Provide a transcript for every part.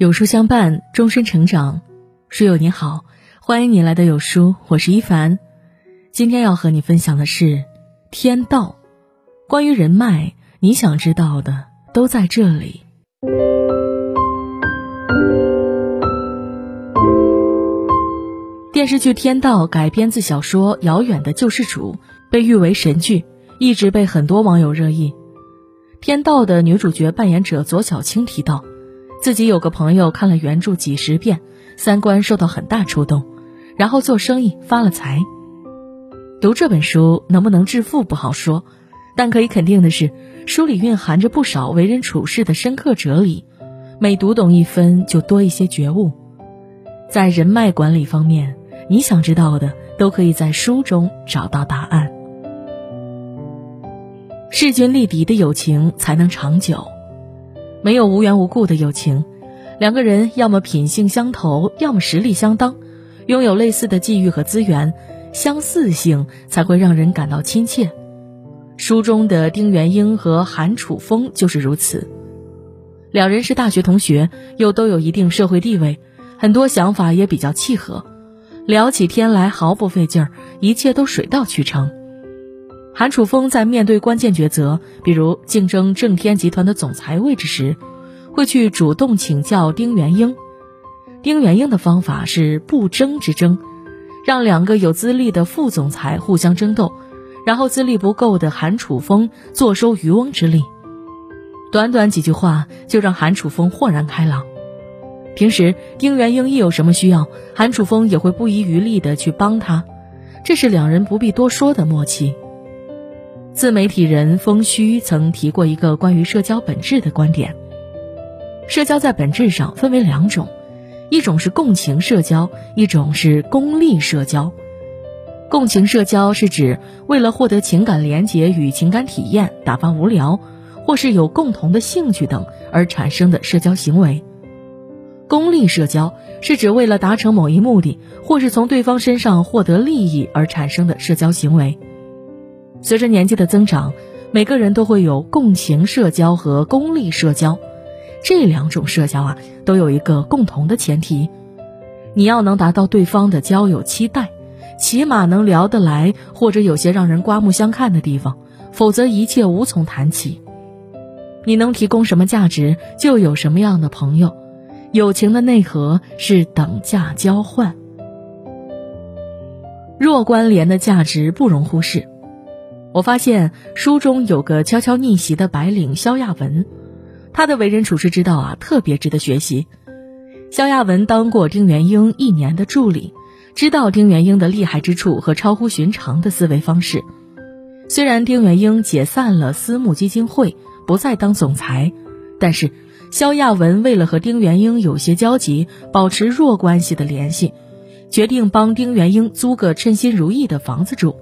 有书相伴，终身成长。书友你好，欢迎你来到有书，我是一凡。今天要和你分享的是天道，关于人脉，你想知道的都在这里。电视剧《天道》改编自小说《遥远的救世主》，被誉为神剧，一直被很多网友热议。天道的女主角扮演者左小青提到。自己有个朋友看了原著几十遍，三观受到很大触动，然后做生意发了财。读这本书能不能致富不好说，但可以肯定的是，书里蕴含着不少为人处事的深刻哲理，每读懂一分就多一些觉悟。在人脉管理方面，你想知道的都可以在书中找到答案。势均力敌的友情才能长久。没有无缘无故的友情，两个人要么品性相投，要么实力相当，拥有类似的际遇和资源，相似性才会让人感到亲切。书中的丁元英和韩楚风就是如此，两人是大学同学，又都有一定社会地位，很多想法也比较契合，聊起天来毫不费劲儿，一切都水到渠成。韩楚风在面对关键抉择，比如竞争正天集团的总裁位置时，会去主动请教丁元英。丁元英的方法是不争之争，让两个有资历的副总裁互相争斗，然后资历不够的韩楚风坐收渔翁之利。短短几句话就让韩楚风豁然开朗。平时丁元英一有什么需要，韩楚风也会不遗余力地去帮他，这是两人不必多说的默契。自媒体人风虚曾提过一个关于社交本质的观点：社交在本质上分为两种，一种是共情社交，一种是功利社交。共情社交是指为了获得情感连结与情感体验，打发无聊，或是有共同的兴趣等而产生的社交行为；功利社交是指为了达成某一目的，或是从对方身上获得利益而产生的社交行为。随着年纪的增长，每个人都会有共情社交和功利社交，这两种社交啊，都有一个共同的前提：你要能达到对方的交友期待，起码能聊得来，或者有些让人刮目相看的地方，否则一切无从谈起。你能提供什么价值，就有什么样的朋友。友情的内核是等价交换，弱关联的价值不容忽视。我发现书中有个悄悄逆袭的白领肖亚文，他的为人处事之道啊，特别值得学习。肖亚文当过丁元英一年的助理，知道丁元英的厉害之处和超乎寻常的思维方式。虽然丁元英解散了私募基金会，不再当总裁，但是肖亚文为了和丁元英有些交集，保持弱关系的联系，决定帮丁元英租个称心如意的房子住。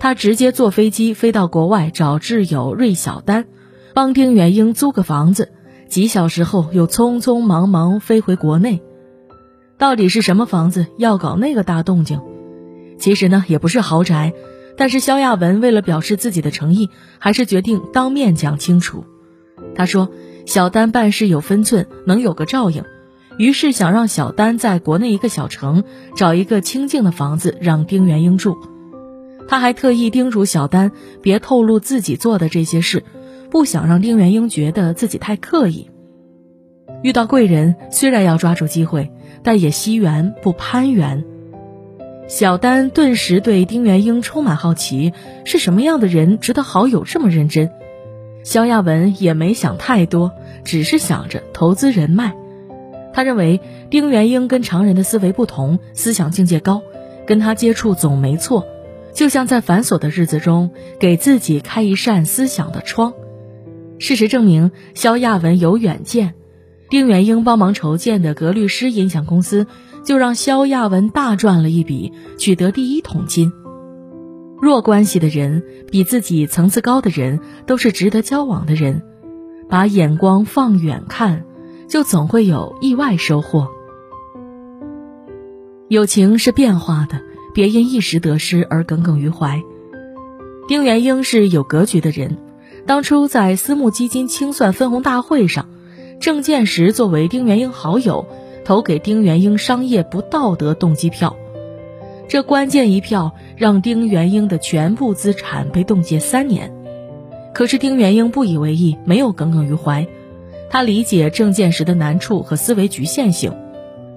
他直接坐飞机飞到国外找挚友芮小丹，帮丁元英租个房子。几小时后又匆匆忙忙飞回国内。到底是什么房子要搞那个大动静？其实呢也不是豪宅，但是肖亚文为了表示自己的诚意，还是决定当面讲清楚。他说：“小丹办事有分寸，能有个照应。”于是想让小丹在国内一个小城找一个清静的房子让丁元英住。他还特意叮嘱小丹别透露自己做的这些事，不想让丁元英觉得自己太刻意。遇到贵人，虽然要抓住机会，但也惜缘不攀缘。小丹顿时对丁元英充满好奇，是什么样的人值得好友这么认真？肖亚文也没想太多，只是想着投资人脉。他认为丁元英跟常人的思维不同，思想境界高，跟他接触总没错。就像在繁琐的日子中给自己开一扇思想的窗。事实证明，肖亚文有远见。丁元英帮忙筹建的格律诗音响公司，就让肖亚文大赚了一笔，取得第一桶金。弱关系的人，比自己层次高的人，都是值得交往的人。把眼光放远看，就总会有意外收获。友情是变化的。别因一时得失而耿耿于怀。丁元英是有格局的人，当初在私募基金清算分红大会上，郑建石作为丁元英好友，投给丁元英商业不道德动机票。这关键一票让丁元英的全部资产被冻结三年。可是丁元英不以为意，没有耿耿于怀。他理解郑建石的难处和思维局限性。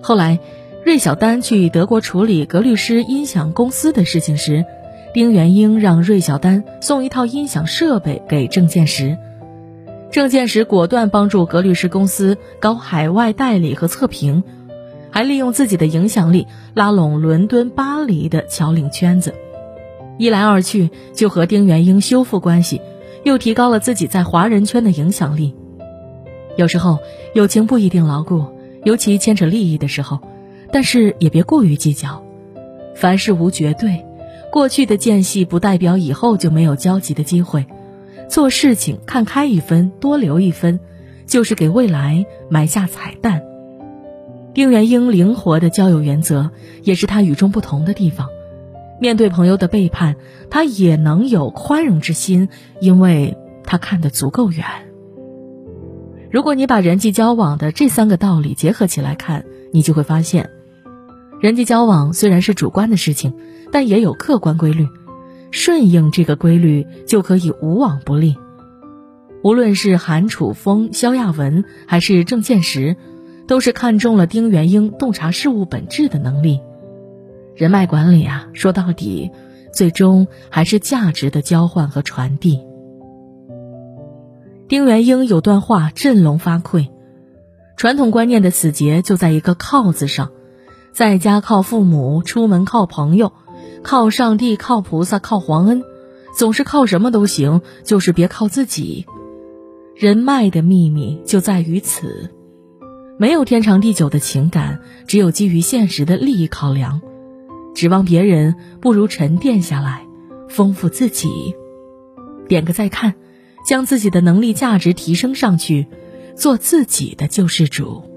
后来，芮小丹去德国处理格律诗音响公司的事情时，丁元英让芮小丹送一套音响设备给郑建石。郑建石果断帮助格律诗公司搞海外代理和测评，还利用自己的影响力拉拢伦敦、巴黎的侨领圈子。一来二去，就和丁元英修复关系，又提高了自己在华人圈的影响力。有时候，友情不一定牢固，尤其牵扯利益的时候，但是也别过于计较。凡事无绝对，过去的间隙不代表以后就没有交集的机会。做事情看开一分，多留一分，就是给未来埋下彩蛋。丁元英灵活的交友原则，也是他与众不同的地方。面对朋友的背叛，他也能有宽容之心，因为他看得足够远。如果你把人际交往的这三个道理结合起来看，你就会发现，人际交往虽然是主观的事情，但也有客观规律。顺应这个规律，就可以无往不利。无论是韩楚风、萧亚文，还是郑建石，都是看中了丁元英洞察事物本质的能力。人脉管理啊，说到底，最终还是价值的交换和传递。丁元英有段话振聋发聩：传统观念的死结就在一个“靠”字上，在家靠父母，出门靠朋友。靠上帝，靠菩萨，靠皇恩，总是靠什么都行，就是别靠自己。人脉的秘密就在于此，没有天长地久的情感，只有基于现实的利益考量。指望别人，不如沉淀下来，丰富自己。点个再看，将自己的能力价值提升上去，做自己的救世主。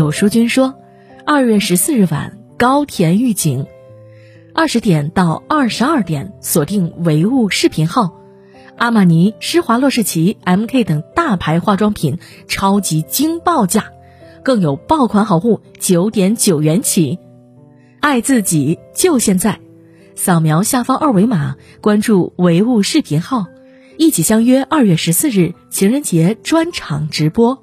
有书君说，二月十四日晚，高田预警，二十点到二十二点锁定唯物视频号，阿玛尼、施华洛世奇、MK 等大牌化妆品超级惊爆价，更有爆款好物九点九元起，爱自己就现在，扫描下方二维码关注唯物视频号，一起相约二月十四日情人节专场直播。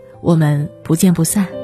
我们不见不散。